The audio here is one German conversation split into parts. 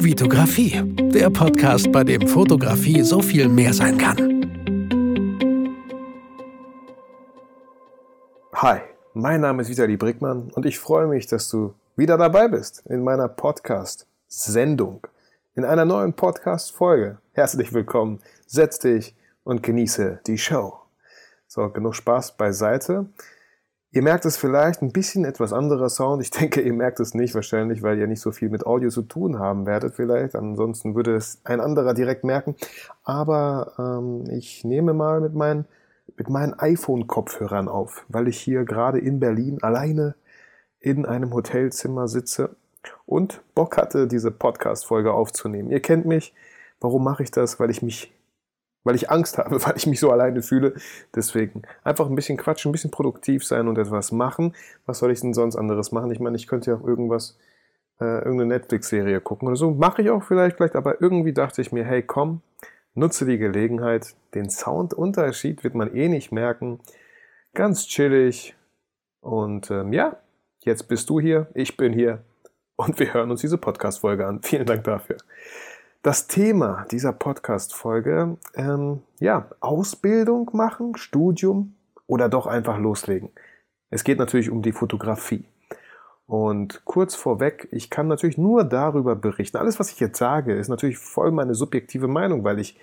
Vitografie, der Podcast, bei dem Fotografie so viel mehr sein kann. Hi, mein Name ist Vitali Brickmann und ich freue mich, dass du wieder dabei bist in meiner Podcast-Sendung, in einer neuen Podcast-Folge. Herzlich willkommen, setz dich und genieße die Show. So, genug Spaß beiseite. Ihr merkt es vielleicht, ein bisschen etwas anderer Sound. Ich denke, ihr merkt es nicht wahrscheinlich, weil ihr nicht so viel mit Audio zu tun haben werdet vielleicht. Ansonsten würde es ein anderer direkt merken. Aber ähm, ich nehme mal mit meinen, mit meinen iPhone-Kopfhörern auf, weil ich hier gerade in Berlin alleine in einem Hotelzimmer sitze und Bock hatte, diese Podcast-Folge aufzunehmen. Ihr kennt mich. Warum mache ich das? Weil ich mich weil ich Angst habe, weil ich mich so alleine fühle. Deswegen einfach ein bisschen quatschen, ein bisschen produktiv sein und etwas machen. Was soll ich denn sonst anderes machen? Ich meine, ich könnte ja auch irgendwas, äh, irgendeine Netflix-Serie gucken oder so. Mache ich auch vielleicht, vielleicht, aber irgendwie dachte ich mir, hey, komm, nutze die Gelegenheit. Den Soundunterschied wird man eh nicht merken. Ganz chillig. Und ähm, ja, jetzt bist du hier, ich bin hier und wir hören uns diese Podcast-Folge an. Vielen Dank dafür. Das Thema dieser Podcast-Folge, ähm, ja, Ausbildung machen, Studium oder doch einfach loslegen. Es geht natürlich um die Fotografie. Und kurz vorweg, ich kann natürlich nur darüber berichten. Alles, was ich jetzt sage, ist natürlich voll meine subjektive Meinung, weil ich,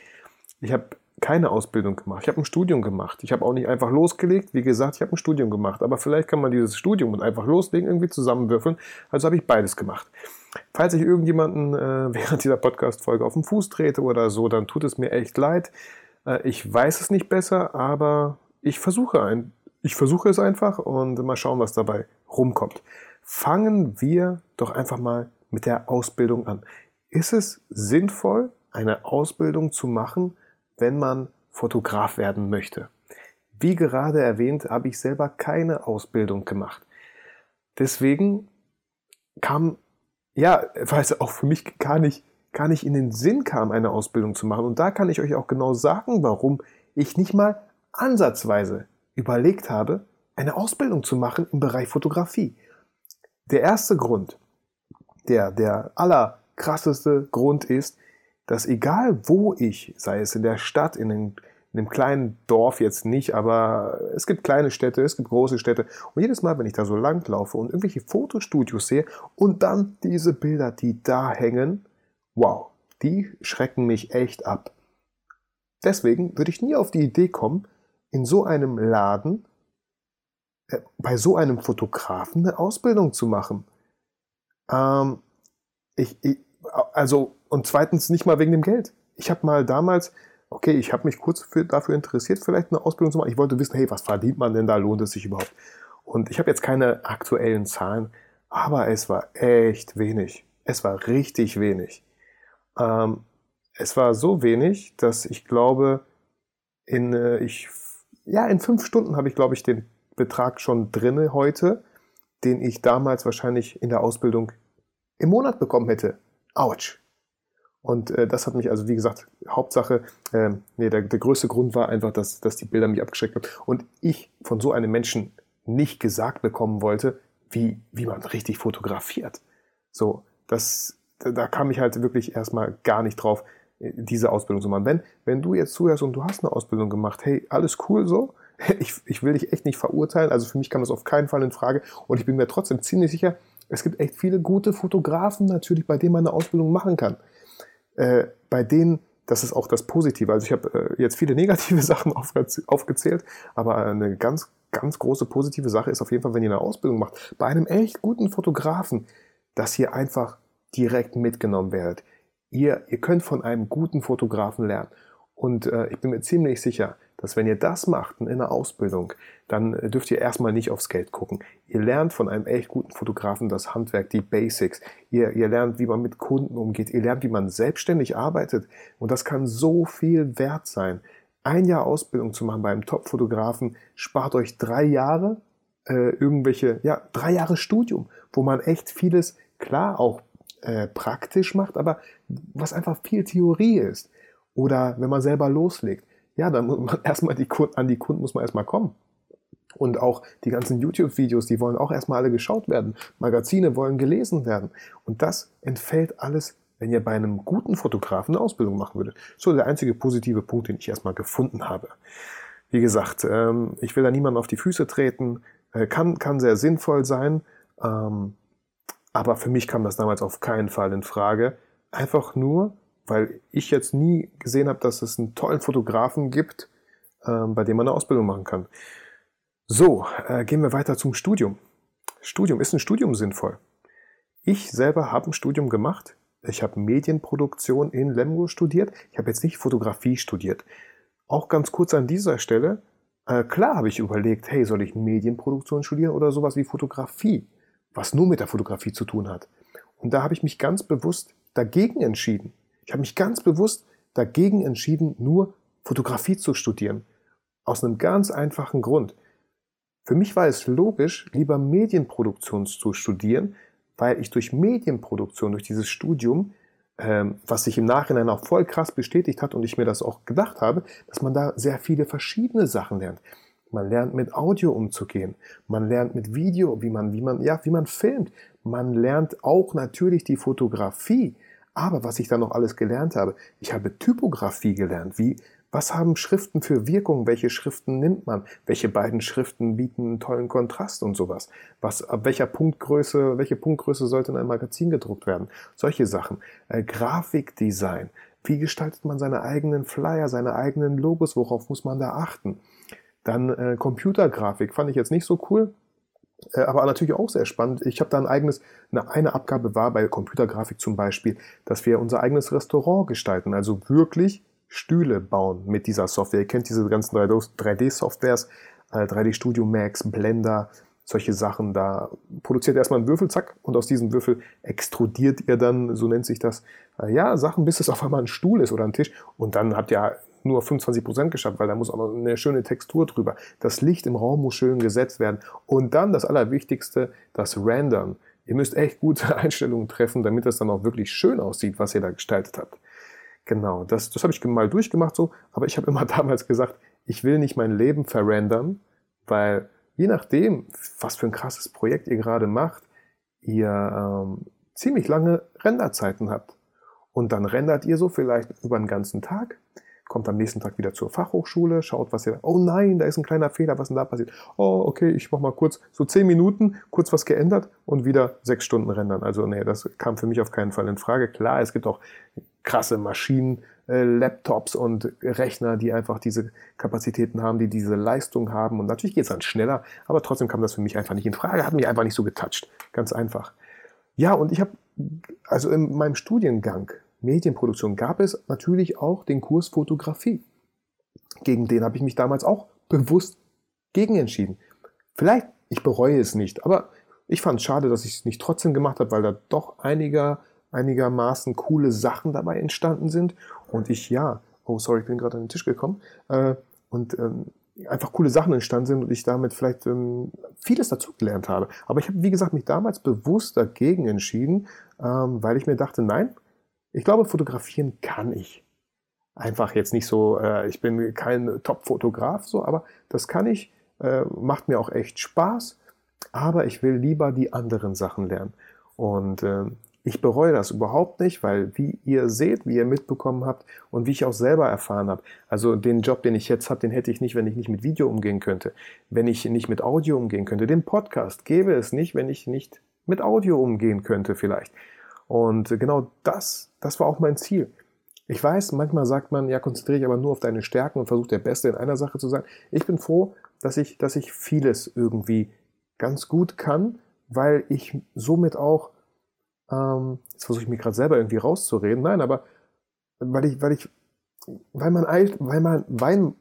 ich habe keine Ausbildung gemacht. Ich habe ein Studium gemacht. Ich habe auch nicht einfach losgelegt. Wie gesagt, ich habe ein Studium gemacht. Aber vielleicht kann man dieses Studium und einfach loslegen irgendwie zusammenwürfeln. Also habe ich beides gemacht. Falls ich irgendjemanden äh, während dieser Podcast-Folge auf den Fuß trete oder so, dann tut es mir echt leid. Äh, ich weiß es nicht besser, aber ich versuche ein, ich versuche es einfach und mal schauen, was dabei rumkommt. Fangen wir doch einfach mal mit der Ausbildung an. Ist es sinnvoll, eine Ausbildung zu machen, wenn man Fotograf werden möchte? Wie gerade erwähnt, habe ich selber keine Ausbildung gemacht. Deswegen kam ja, weil es auch für mich gar nicht, gar nicht in den Sinn kam, eine Ausbildung zu machen. Und da kann ich euch auch genau sagen, warum ich nicht mal ansatzweise überlegt habe, eine Ausbildung zu machen im Bereich Fotografie. Der erste Grund, der, der allerkrasseste Grund ist, dass egal wo ich, sei es in der Stadt, in den in einem kleinen Dorf jetzt nicht, aber es gibt kleine Städte, es gibt große Städte. Und jedes Mal, wenn ich da so lang laufe und irgendwelche Fotostudios sehe und dann diese Bilder, die da hängen, wow, die schrecken mich echt ab. Deswegen würde ich nie auf die Idee kommen, in so einem Laden, äh, bei so einem Fotografen eine Ausbildung zu machen. Ähm, ich, ich, also, und zweitens nicht mal wegen dem Geld. Ich habe mal damals okay, ich habe mich kurz für, dafür interessiert, vielleicht eine Ausbildung zu machen. Ich wollte wissen, hey, was verdient man denn da? Lohnt es sich überhaupt? Und ich habe jetzt keine aktuellen Zahlen, aber es war echt wenig. Es war richtig wenig. Ähm, es war so wenig, dass ich glaube, in, äh, ich, ja, in fünf Stunden habe ich, glaube ich, den Betrag schon drinne heute, den ich damals wahrscheinlich in der Ausbildung im Monat bekommen hätte. Autsch. Und äh, das hat mich also, wie gesagt, Hauptsache, äh, nee, der, der größte Grund war einfach, dass, dass die Bilder mich abgeschreckt haben. Und ich von so einem Menschen nicht gesagt bekommen wollte, wie, wie man richtig fotografiert. So, das, da kam ich halt wirklich erstmal gar nicht drauf, äh, diese Ausbildung zu machen. Wenn, wenn du jetzt zuhörst und du hast eine Ausbildung gemacht, hey, alles cool so, ich, ich will dich echt nicht verurteilen, also für mich kam das auf keinen Fall in Frage und ich bin mir trotzdem ziemlich sicher, es gibt echt viele gute Fotografen natürlich, bei denen man eine Ausbildung machen kann äh, bei denen, das ist auch das Positive. Also ich habe äh, jetzt viele negative Sachen aufgezählt, aber eine ganz, ganz große positive Sache ist auf jeden Fall, wenn ihr eine Ausbildung macht, bei einem echt guten Fotografen, dass ihr einfach direkt mitgenommen werdet. Ihr, ihr könnt von einem guten Fotografen lernen. Und äh, ich bin mir ziemlich sicher, dass wenn ihr das macht in einer Ausbildung, dann äh, dürft ihr erstmal nicht aufs Geld gucken. Ihr lernt von einem echt guten Fotografen das Handwerk, die Basics. Ihr, ihr lernt, wie man mit Kunden umgeht. Ihr lernt, wie man selbstständig arbeitet. Und das kann so viel wert sein. Ein Jahr Ausbildung zu machen bei einem Top-Fotografen spart euch drei Jahre äh, irgendwelche, ja, drei Jahre Studium, wo man echt vieles, klar, auch äh, praktisch macht, aber was einfach viel Theorie ist. Oder wenn man selber loslegt ja, dann muss man erstmal die Kunden, an die Kunden muss man erstmal kommen. Und auch die ganzen YouTube-Videos, die wollen auch erstmal alle geschaut werden. Magazine wollen gelesen werden. Und das entfällt alles wenn ihr bei einem guten Fotografen eine Ausbildung machen würdet. So der einzige positive Punkt, den ich erstmal gefunden habe. Wie gesagt, ähm, ich will da niemandem auf die Füße treten. Äh, kann, kann sehr sinnvoll sein. Ähm, aber für mich kam das damals auf keinen Fall in Frage. Einfach nur, weil ich jetzt nie gesehen habe, dass es einen tollen Fotografen gibt, ähm, bei dem man eine Ausbildung machen kann. So, äh, gehen wir weiter zum Studium. Studium, ist ein Studium sinnvoll? Ich selber habe ein Studium gemacht. Ich habe Medienproduktion in Lemgo studiert. Ich habe jetzt nicht Fotografie studiert. Auch ganz kurz an dieser Stelle. Äh, klar habe ich überlegt, hey, soll ich Medienproduktion studieren oder sowas wie Fotografie, was nur mit der Fotografie zu tun hat. Und da habe ich mich ganz bewusst dagegen entschieden. Ich habe mich ganz bewusst dagegen entschieden, nur Fotografie zu studieren. Aus einem ganz einfachen Grund. Für mich war es logisch, lieber Medienproduktion zu studieren, weil ich durch Medienproduktion, durch dieses Studium, ähm, was sich im Nachhinein auch voll krass bestätigt hat und ich mir das auch gedacht habe, dass man da sehr viele verschiedene Sachen lernt. Man lernt mit Audio umzugehen. Man lernt mit Video, wie man, wie man, ja, wie man filmt. Man lernt auch natürlich die Fotografie. Aber was ich da noch alles gelernt habe, ich habe Typografie gelernt. Wie, was haben Schriften für Wirkung? Welche Schriften nimmt man? Welche beiden Schriften bieten einen tollen Kontrast und sowas? Was, ab welcher Punktgröße, welche Punktgröße sollte in einem Magazin gedruckt werden? Solche Sachen. Äh, Grafikdesign. Wie gestaltet man seine eigenen Flyer, seine eigenen Logos? Worauf muss man da achten? Dann äh, Computergrafik fand ich jetzt nicht so cool, aber natürlich auch sehr spannend. Ich habe da ein eigenes, eine, eine Abgabe war bei Computergrafik zum Beispiel, dass wir unser eigenes Restaurant gestalten. Also wirklich Stühle bauen mit dieser Software. Ihr kennt diese ganzen 3D-Softwares, 3D äh, Studio Max, Blender, solche Sachen. Da produziert erstmal einen Würfel, zack, und aus diesem Würfel extrudiert ihr dann, so nennt sich das, äh, ja, Sachen, bis es auf einmal ein Stuhl ist oder ein Tisch. Und dann habt ihr nur 25% geschafft, weil da muss auch noch eine schöne Textur drüber. Das Licht im Raum muss schön gesetzt werden. Und dann das Allerwichtigste, das Rendern. Ihr müsst echt gute Einstellungen treffen, damit das dann auch wirklich schön aussieht, was ihr da gestaltet habt. Genau, das, das habe ich mal durchgemacht so, aber ich habe immer damals gesagt, ich will nicht mein Leben verrendern, weil je nachdem, was für ein krasses Projekt ihr gerade macht, ihr ähm, ziemlich lange Renderzeiten habt. Und dann rendert ihr so vielleicht über den ganzen Tag, kommt am nächsten Tag wieder zur Fachhochschule, schaut, was ihr, oh nein, da ist ein kleiner Fehler, was denn da passiert? Oh, okay, ich mach mal kurz, so zehn Minuten, kurz was geändert und wieder sechs Stunden rendern. Also nee, das kam für mich auf keinen Fall in Frage. Klar, es gibt auch krasse Maschinen, äh, Laptops und Rechner, die einfach diese Kapazitäten haben, die diese Leistung haben. Und natürlich geht es dann schneller, aber trotzdem kam das für mich einfach nicht in Frage, hat mich einfach nicht so getoucht. Ganz einfach. Ja, und ich habe, also in meinem Studiengang Medienproduktion gab es natürlich auch den Kurs Fotografie. Gegen den habe ich mich damals auch bewusst gegen entschieden. Vielleicht, ich bereue es nicht, aber ich fand es schade, dass ich es nicht trotzdem gemacht habe, weil da doch einiger einigermaßen coole Sachen dabei entstanden sind. Und ich, ja, oh sorry, ich bin gerade an den Tisch gekommen. Äh, und ähm, einfach coole Sachen entstanden sind und ich damit vielleicht ähm, vieles dazugelernt habe. Aber ich habe, wie gesagt, mich damals bewusst dagegen entschieden, ähm, weil ich mir dachte, nein, ich glaube, fotografieren kann ich. Einfach jetzt nicht so, äh, ich bin kein Top-Fotograf, so, aber das kann ich, äh, macht mir auch echt Spaß, aber ich will lieber die anderen Sachen lernen. Und äh, ich bereue das überhaupt nicht, weil wie ihr seht, wie ihr mitbekommen habt und wie ich auch selber erfahren habe, also den Job, den ich jetzt habe, den hätte ich nicht, wenn ich nicht mit Video umgehen könnte, wenn ich nicht mit Audio umgehen könnte. Den Podcast gäbe es nicht, wenn ich nicht mit Audio umgehen könnte vielleicht. Und genau das, das war auch mein Ziel. Ich weiß, manchmal sagt man, ja, konzentriere dich aber nur auf deine Stärken und versuche der Beste in einer Sache zu sein. Ich bin froh, dass ich, dass ich vieles irgendwie ganz gut kann, weil ich somit auch ähm, jetzt versuche ich mich gerade selber irgendwie rauszureden. Nein, aber weil ich, weil ich, weil Alt, weil mein, weil,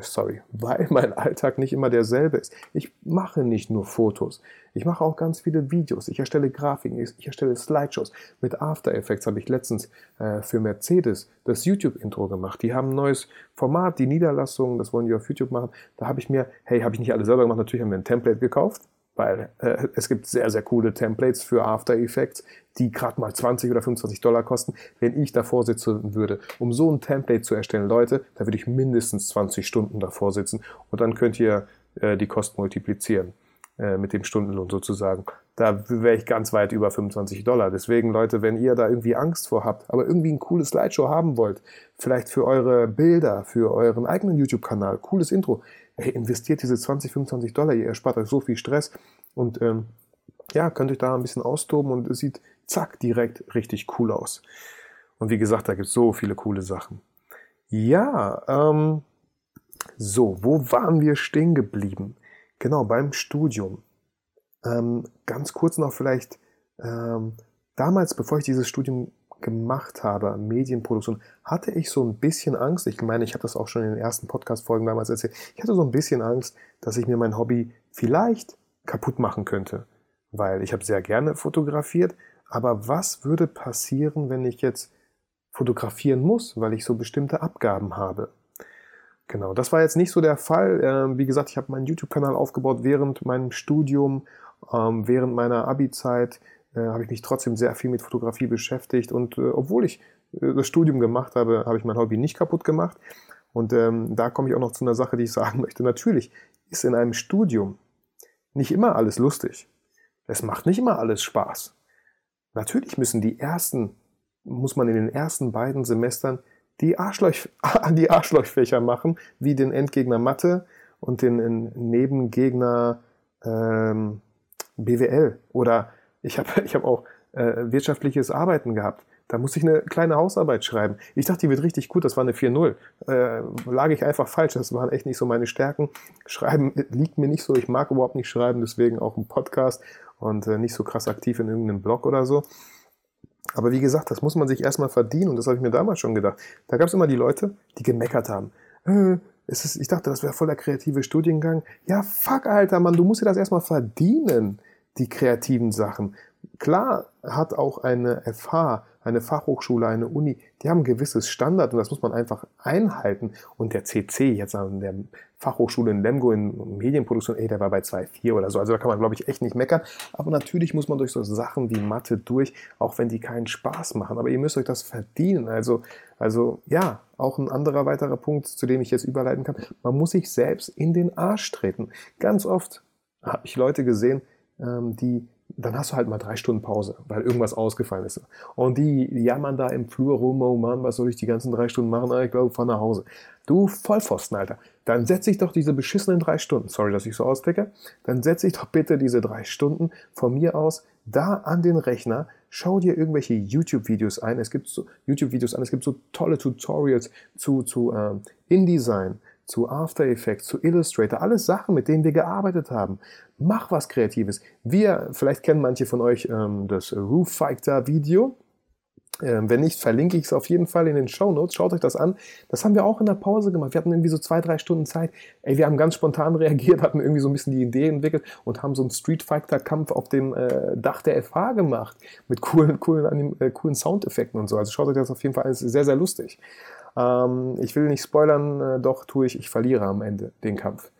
sorry, weil mein Alltag nicht immer derselbe ist. Ich mache nicht nur Fotos. Ich mache auch ganz viele Videos. Ich erstelle Grafiken, ich erstelle Slideshows. Mit After Effects habe ich letztens äh, für Mercedes das YouTube-Intro gemacht. Die haben ein neues Format, die Niederlassung, das wollen die auf YouTube machen. Da habe ich mir, hey, habe ich nicht alles selber gemacht, natürlich haben wir ein Template gekauft weil äh, es gibt sehr, sehr coole Templates für After Effects, die gerade mal 20 oder 25 Dollar kosten. Wenn ich davor sitzen würde, um so ein Template zu erstellen, Leute, da würde ich mindestens 20 Stunden davor sitzen und dann könnt ihr äh, die Kosten multiplizieren. äh, mit dem Stundenlohn sozusagen. Da wäre ich ganz weit über 25 Dollar. Deswegen, Leute, wenn ihr da irgendwie Angst vor habt, aber irgendwie ein cooles Slideshow haben wollt, vielleicht für eure Bilder, für euren eigenen YouTube-Kanal, cooles Intro, hey, investiert diese 20, 25 Dollar, ihr erspart euch so viel Stress und ähm, ja, könnt euch da ein bisschen austoben und es sieht zack direkt richtig cool aus. Und wie gesagt, da gibt es so viele coole Sachen. Ja, ähm, so, wo waren wir stehen geblieben? Genau, beim Studium. Ähm, ganz kurz noch vielleicht, ähm, damals, bevor ich dieses Studium gemacht habe, Medienproduktion, hatte ich so ein bisschen Angst. Ich meine, ich habe das auch schon in den ersten Podcast-Folgen damals erzählt. Ich hatte so ein bisschen Angst, dass ich mir mein Hobby vielleicht kaputt machen könnte. Weil ich habe sehr gerne fotografiert. Aber was würde passieren, wenn ich jetzt fotografieren muss, weil ich so bestimmte Abgaben habe? Genau, das war jetzt nicht so der Fall. Ähm, wie gesagt, ich habe meinen YouTube-Kanal aufgebaut während meinem Studium, ähm, während meiner Abi-Zeit äh, habe ich mich trotzdem sehr viel mit Fotografie beschäftigt und äh, obwohl ich äh, das Studium gemacht habe, habe ich mein Hobby nicht kaputt gemacht. Und ähm, da komme ich auch noch zu einer Sache, die ich sagen möchte. Natürlich ist in einem Studium nicht immer alles lustig. Es macht nicht immer alles Spaß. Natürlich müssen die ersten, muss man in den ersten beiden Semestern die, Arschloch, die Arschlochfächer machen, wie den Endgegner Mathe und den Nebengegner ähm, BWL. Oder ich habe ich hab auch äh, wirtschaftliches Arbeiten gehabt. Da musste ich eine kleine Hausarbeit schreiben. Ich dachte, die wird richtig gut, das war eine 4-0. Äh, lag ich einfach falsch, das waren echt nicht so meine Stärken. Schreiben liegt mir nicht so, ich mag überhaupt nicht schreiben, deswegen auch ein Podcast und äh, nicht so krass aktiv in irgendeinem Blog oder so. Aber wie gesagt, das muss man sich erstmal verdienen und das habe ich mir damals schon gedacht. Da gab es immer die Leute, die gemeckert haben. Äh, ist, ich dachte, das wäre voll der kreative Studiengang. Ja, fuck, Alter, Mann, du musst dir das erstmal verdienen, die kreativen Sachen. Klar hat auch eine FH eine Fachhochschule, eine Uni, die haben ein gewisses Standard und das muss man einfach einhalten. Und der CC jetzt an der Fachhochschule in Lemgo in Medienproduktion, ey, der war bei 2,4 oder so. Also da kann man, glaube ich, echt nicht meckern. Aber natürlich muss man durch so Sachen wie Mathe durch, auch wenn die keinen Spaß machen. Aber ihr müsst euch das verdienen. Also, also ja, auch ein anderer weiterer Punkt, zu dem ich jetzt überleiten kann. Man muss sich selbst in den Arsch treten. Ganz oft habe ich Leute gesehen, ähm, die dann hast du halt mal drei Stunden Pause, weil irgendwas ausgefallen ist. Und die jammern da im Flur rum, oh Mann, was soll ich die ganzen drei Stunden machen? Ah, ich glaube, fahr nach Hause. Du Vollpfosten, Alter. Dann setze ich doch diese beschissenen drei Stunden, sorry, dass ich so ausdrücke, dann setze ich doch bitte diese drei Stunden von mir aus da an den Rechner, schau dir irgendwelche YouTube-Videos ein. Es gibt so YouTube-Videos an, es gibt so tolle Tutorials zu, zu ähm, InDesign, zu After Effects, zu Illustrator, alles Sachen, mit denen wir gearbeitet haben. Mach was Kreatives. Wir, vielleicht kennen manche von euch ähm, das Roof Fighter Video. Ähm, wenn nicht, verlinke ich es auf jeden Fall in den Show Notes. Schaut euch das an. Das haben wir auch in der Pause gemacht. Wir hatten irgendwie so zwei, drei Stunden Zeit. Ey, wir haben ganz spontan reagiert, hatten irgendwie so ein bisschen die Idee entwickelt und haben so einen Street Fighter Kampf auf dem äh, Dach der FH gemacht. Mit coolen, coolen, äh, coolen Soundeffekten und so. Also schaut euch das auf jeden Fall an. Ist sehr, sehr lustig. Ähm, ich will nicht spoilern, äh, doch tue ich, ich verliere am Ende den Kampf.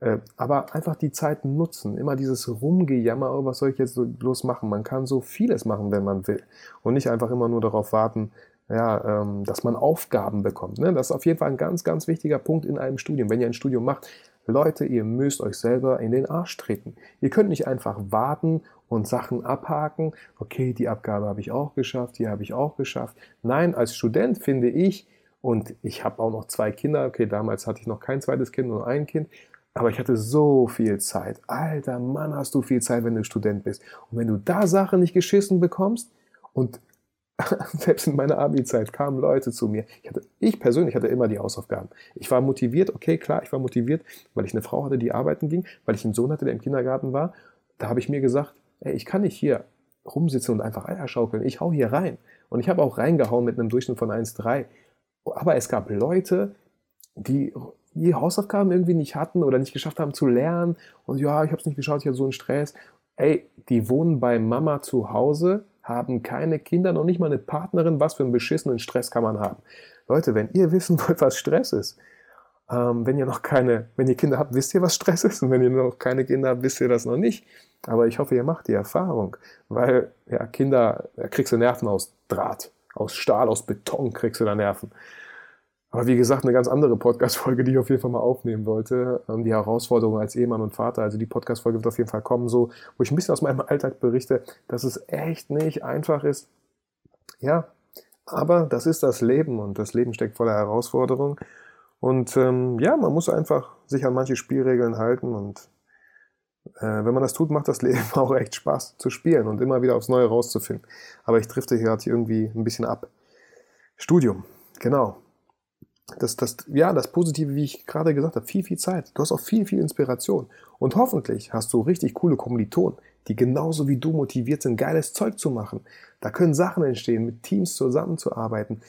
Äh, aber einfach die Zeit nutzen, immer dieses Rumgejammer, oh, was soll ich jetzt so bloß machen? Man kann so vieles machen, wenn man will. Und nicht einfach immer nur darauf warten, ja, ähm, dass man Aufgaben bekommt. Ne? Das ist auf jeden Fall ein ganz, ganz wichtiger Punkt in einem Studium. Wenn ihr ein Studium macht, Leute, ihr müsst euch selber in den Arsch treten. Ihr könnt nicht einfach warten und Sachen abhaken. Okay, die Abgabe habe ich auch geschafft, die habe ich auch geschafft. Nein, als Student finde ich, und ich habe auch noch zwei Kinder. Okay, damals hatte ich noch kein zweites Kind, nur ein Kind. Aber ich hatte so viel Zeit. Alter Mann, hast du viel Zeit, wenn du Student bist. Und wenn du da Sachen nicht geschissen bekommst und selbst in meiner Abi-Zeit kamen Leute zu mir. Ich, hatte, ich persönlich hatte immer die Hausaufgaben. Ich war motiviert, okay, klar, ich war motiviert, weil ich eine Frau hatte, die arbeiten ging, weil ich einen Sohn hatte, der im Kindergarten war. Da habe ich mir gesagt, ey, ich kann nicht hier rumsitzen und einfach Eier schaukeln. Ich hau hier rein. Und ich habe auch reingehauen mit einem Durchschnitt von 1,3. Aber es gab Leute, die die Hausaufgaben irgendwie nicht hatten oder nicht geschafft haben zu lernen und ja, ich habe es nicht geschafft, ich hatte so einen Stress. Ey, die wohnen bei Mama zu Hause, haben keine Kinder, noch nicht mal eine Partnerin. Was für einen beschissenen Stress kann man haben? Leute, wenn ihr wissen wollt, was Stress ist, ähm, wenn ihr noch keine, wenn ihr Kinder habt, wisst ihr, was Stress ist. Und wenn ihr noch keine Kinder habt, wisst ihr das noch nicht. Aber ich hoffe, ihr macht die Erfahrung. Weil, ja, Kinder, da kriegst du Nerven aus Draht, aus Stahl, aus Beton kriegst du da Nerven. Aber wie gesagt, eine ganz andere Podcast-Folge, die ich auf jeden Fall mal aufnehmen wollte. Ähm, die Herausforderung als Ehemann und Vater. Also die Podcast-Folge wird auf jeden Fall kommen, so, wo ich ein bisschen aus meinem Alltag berichte, dass es echt nicht einfach ist. Ja, aber das ist das Leben und das Leben steckt voller Herausforderungen. Und ähm, ja, man muss einfach sich an manche Spielregeln halten und wenn man das tut, macht das Leben auch echt Spaß zu spielen und immer wieder aufs Neue rauszufinden. Aber ich drifte hier gerade irgendwie ein bisschen ab. Studium, genau das, das, ja, das Positive, wie ich gerade gesagt habe, viel, viel Zeit. Du hast auch viel, viel Inspiration. Und hoffentlich hast du richtig coole Kommilitonen, die genauso wie du motiviert sind, geiles Zeug zu machen. Da können Sachen entstehen, mit Teams zusammenzuarbeiten.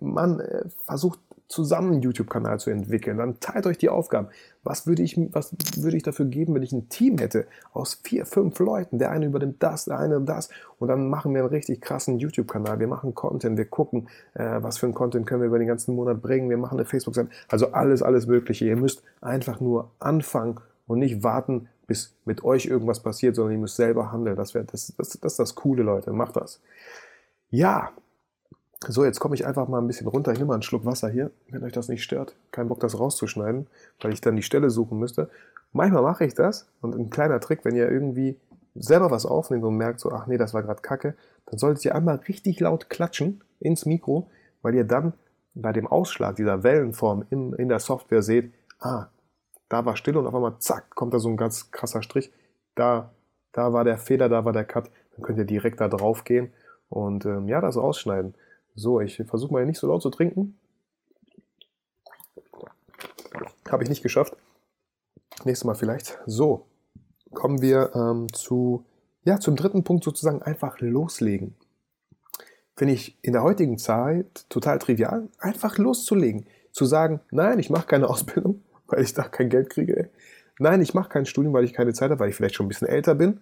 Mann äh, versucht zusammen einen YouTube-Kanal zu entwickeln. Dann teilt euch die Aufgaben. Was würde ich, was würde ich dafür geben, wenn ich ein Team hätte aus vier, fünf Leuten? Der eine übernimmt das, der eine das. Und dann machen wir einen richtig krassen YouTube-Kanal. Wir machen Content, wir gucken, äh, was für einen Content können wir über den ganzen Monat bringen. Wir machen eine Facebook-Seite. Also alles, alles Mögliche. Ihr müsst einfach nur anfangen und nicht warten, bis mit euch irgendwas passiert, sondern ihr müsst selber handeln. Das, wär, das, das, das ist das Coole, Leute. Macht das. Ja, so, jetzt komme ich einfach mal ein bisschen runter. Ich nehme mal einen Schluck Wasser hier, wenn euch das nicht stört. Kein Bock, das rauszuschneiden, weil ich dann die Stelle suchen müsste. Manchmal mache ich das und ein kleiner Trick, wenn ihr irgendwie selber was aufnehmt und merkt so, ach nee, das war gerade Kacke, dann solltet ihr einmal richtig laut klatschen ins Mikro, weil ihr dann bei dem Ausschlag dieser Wellenform in, in der Software seht, ah, da war still und auf einmal zack, kommt da so ein ganz krasser Strich. Da, da war der Fehler, da war der Cut. Dann könnt ihr direkt da drauf gehen und ähm, ja, das rausschneiden. So, ich versuche mal nicht so laut zu trinken. Habe ich nicht geschafft. Nächstes Mal vielleicht. So, kommen wir ähm, zu, ja, zum dritten Punkt sozusagen einfach loslegen. Finde ich in der heutigen Zeit total trivial, einfach loszulegen. Zu sagen, nein, ich mache keine Ausbildung, weil ich da kein Geld kriege. Nein, ich mache kein Studium, weil ich keine Zeit habe, weil ich vielleicht schon ein bisschen älter bin.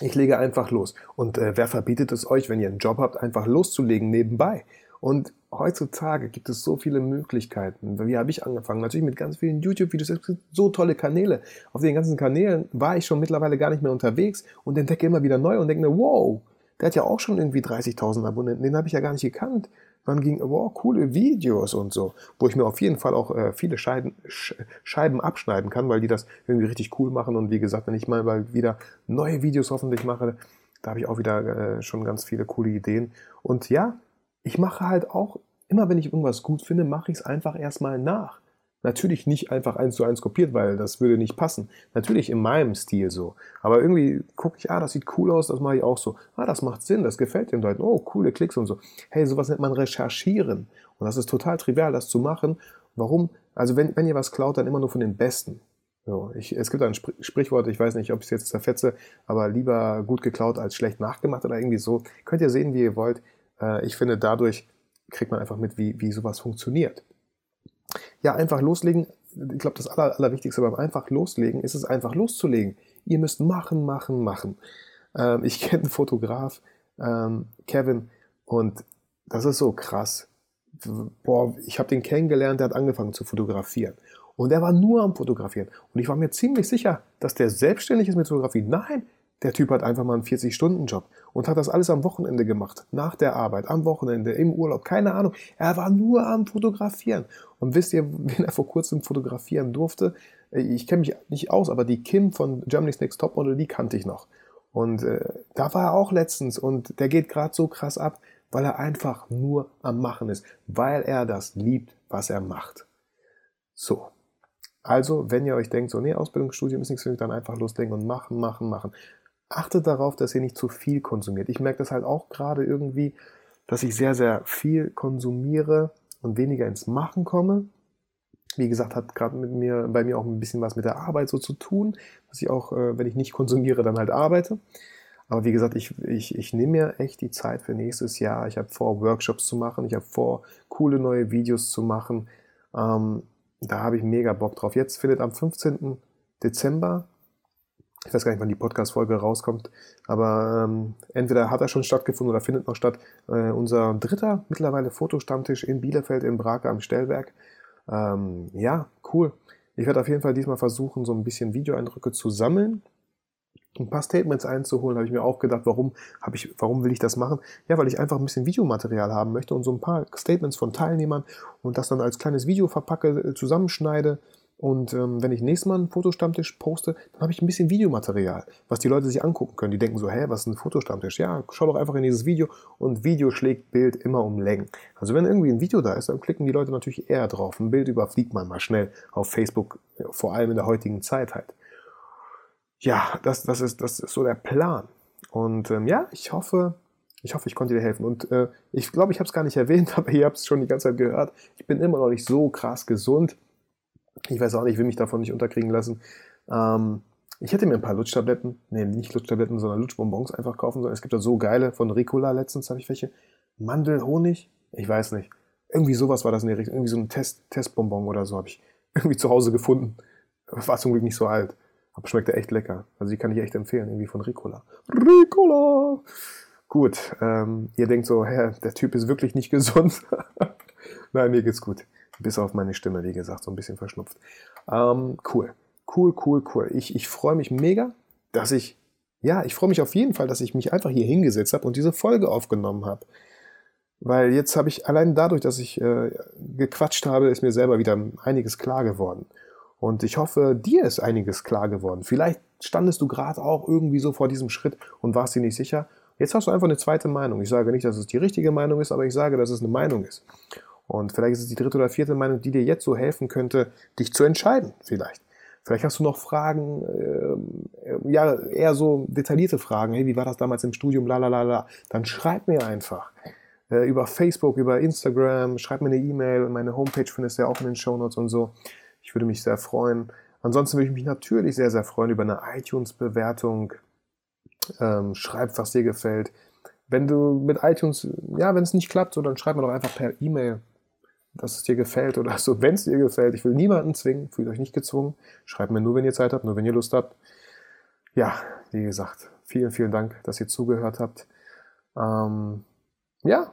Ich lege einfach los. Und äh, wer verbietet es euch, wenn ihr einen Job habt, einfach loszulegen nebenbei? Und heutzutage gibt es so viele Möglichkeiten. Wie habe ich angefangen? Natürlich mit ganz vielen YouTube-Videos. Es gibt so tolle Kanäle. Auf den ganzen Kanälen war ich schon mittlerweile gar nicht mehr unterwegs und entdecke immer wieder neu und denke mir, wow, der hat ja auch schon irgendwie 30.000 Abonnenten. Den habe ich ja gar nicht gekannt man ging, wow, coole Videos und so, wo ich mir auf jeden Fall auch äh, viele Scheiden, Scheiben abschneiden kann, weil die das irgendwie richtig cool machen. Und wie gesagt, wenn ich mal wieder neue Videos hoffentlich mache, da habe ich auch wieder äh, schon ganz viele coole Ideen. Und ja, ich mache halt auch, immer wenn ich irgendwas gut finde, mache ich es einfach erstmal nach. Natürlich nicht einfach eins zu eins kopiert, weil das würde nicht passen. Natürlich in meinem Stil so. Aber irgendwie gucke ich, ah, das sieht cool aus, das mache ich auch so. Ah, das macht Sinn, das gefällt den Leuten. Oh, coole Klicks und so. Hey, sowas nennt man recherchieren. Und das ist total trivial, das zu machen. Warum? Also wenn, wenn ihr was klaut, dann immer nur von den Besten. So, ich, es gibt ein Sprichwort, ich weiß nicht, ob ich es jetzt zerfetze, aber lieber gut geklaut als schlecht nachgemacht oder irgendwie so. Könnt ihr sehen, wie ihr wollt. Äh, ich finde, dadurch kriegt man einfach mit, wie, wie sowas funktioniert ja, einfach loslegen. Ich glaube, das Aller, Allerwichtigste beim einfach loslegen ist es einfach loszulegen. Ihr müsst machen, machen, machen. Ähm, ich kenne einen Fotograf, ähm, Kevin, und das ist so krass. Boah, ich habe den kennengelernt, der hat angefangen zu fotografieren. Und er war nur am Fotografieren. Und ich war mir ziemlich sicher, dass der selbstständig ist mit Fotografie. Nein, der Typ hat einfach mal einen 40-Stunden-Job und hat das alles am Wochenende gemacht, nach der Arbeit, am Wochenende, im Urlaub, keine Ahnung. Er war nur am Fotografieren. Und wisst ihr, wen er vor kurzem fotografieren durfte? Ich kenne mich nicht aus, aber die Kim von Germany's Next Topmodel, die kannte ich noch. Und äh, da war er auch letztens und der geht gerade so krass ab, weil er einfach nur am Machen ist, weil er das liebt, was er macht. So. Also, wenn ihr euch denkt, so, nee, Ausbildungsstudium ist nichts für mich, dann einfach loslegen und machen, machen, machen achtet darauf, dass ihr nicht zu viel konsumiert. Ich merke das halt auch gerade irgendwie, dass ich sehr, sehr viel konsumiere und weniger ins Machen komme. Wie gesagt, hat gerade mit mir, bei mir auch ein bisschen was mit der Arbeit so zu tun, dass ich auch, äh, wenn ich nicht konsumiere, dann halt arbeite. Aber wie gesagt, ich, ich, ich nehme mir echt die Zeit für nächstes Jahr. Ich habe vor, Workshops zu machen. Ich habe vor, coole neue Videos zu machen. Ähm, da habe ich mega Bock drauf. Jetzt findet am 15. Dezember ich weiß gar nicht, wann die Podcast-Folge rauskommt, aber ähm, entweder hat er schon stattgefunden oder findet noch statt. Äh, unser dritter mittlerweile Fotostammtisch in Bielefeld im Brake am Stellwerk. Ähm, ja, cool. Ich werde auf jeden Fall diesmal versuchen, so ein bisschen Videoeindrücke zu sammeln ein paar Statements einzuholen, habe ich mir auch gedacht, warum, habe ich, warum will ich das machen? Ja, weil ich einfach ein bisschen Videomaterial haben möchte und so ein paar Statements von Teilnehmern und das dann als kleines Video verpacke, äh, zusammenschneide. Und ähm, wenn ich nächstes Mal einen Fotostammtisch poste, dann habe ich ein bisschen Videomaterial, was die Leute sich angucken können. Die denken so, hä, was ist ein Fotostammtisch? Ja, schau doch einfach in dieses Video und Video schlägt Bild immer um Längen. Also wenn irgendwie ein Video da ist, dann klicken die Leute natürlich eher drauf. Ein Bild überfliegt man mal schnell auf Facebook, vor allem in der heutigen Zeit halt ja, das, das, ist, das ist so der Plan. Und ähm, ja, ich hoffe, ich hoffe, ich konnte dir helfen. Und äh, ich glaube, ich habe es gar nicht erwähnt, aber ihr habt es schon die ganze Zeit gehört. Ich bin immer noch nicht so krass gesund. Ich weiß auch nicht, ich will mich davon nicht unterkriegen lassen. Ähm, ich hätte mir ein paar Lutschtabletten, nee, nicht Lutschtabletten, sondern Lutschbonbons einfach kaufen sollen. Es gibt da so geile von Ricola letztens, habe ich welche. Mandelhonig? Ich weiß nicht. Irgendwie sowas war das in der Richtung. Irgendwie so ein Test, Testbonbon oder so habe ich irgendwie zu Hause gefunden. War zum Glück nicht so alt. Aber schmeckt echt lecker. Also die kann ich echt empfehlen, irgendwie von Ricola. Ricola! Gut, ähm, ihr denkt so, hä, der Typ ist wirklich nicht gesund. Nein, mir geht's gut. Bis auf meine Stimme, wie gesagt, so ein bisschen verschnupft. Ähm, cool, cool, cool, cool. Ich, ich freue mich mega, dass ich, ja, ich freue mich auf jeden Fall, dass ich mich einfach hier hingesetzt habe und diese Folge aufgenommen habe. Weil jetzt habe ich allein dadurch, dass ich äh, gequatscht habe, ist mir selber wieder einiges klar geworden. Und ich hoffe, dir ist einiges klar geworden. Vielleicht standest du gerade auch irgendwie so vor diesem Schritt und warst dir nicht sicher. Jetzt hast du einfach eine zweite Meinung. Ich sage nicht, dass es die richtige Meinung ist, aber ich sage, dass es eine Meinung ist. Und vielleicht ist es die dritte oder vierte Meinung, die dir jetzt so helfen könnte, dich zu entscheiden, vielleicht. Vielleicht hast du noch Fragen, äh, ja, eher so detaillierte Fragen. Hey, wie war das damals im Studium? Lalalala. Dann schreib mir einfach. Äh, über Facebook, über Instagram, schreib mir eine E-Mail. Meine Homepage findest du ja auch in den Show Notes und so. Ich würde mich sehr freuen. Ansonsten würde ich mich natürlich sehr, sehr freuen über eine iTunes-Bewertung. Ähm, schreib, was dir gefällt. Wenn du mit iTunes, ja, wenn es nicht klappt, so, dann schreib mir doch einfach per E-Mail, dass es dir gefällt oder so, wenn es dir gefällt. Ich will niemanden zwingen, fühlt euch nicht gezwungen. Schreibt mir nur, wenn ihr Zeit habt, nur wenn ihr Lust habt. Ja, wie gesagt, vielen, vielen Dank, dass ihr zugehört habt. Ähm, ja,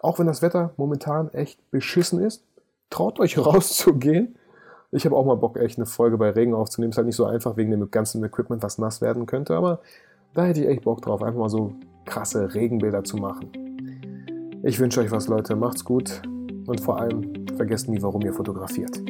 auch wenn das Wetter momentan echt beschissen ist, traut euch rauszugehen. Ich habe auch mal Bock, echt eine Folge bei Regen aufzunehmen. Ist halt nicht so einfach wegen dem ganzen Equipment, was nass werden könnte, aber da hätte ich echt Bock drauf, einfach mal so krasse Regenbilder zu machen. Ich wünsche euch was, Leute. Macht's gut und vor allem vergesst nie, warum ihr fotografiert.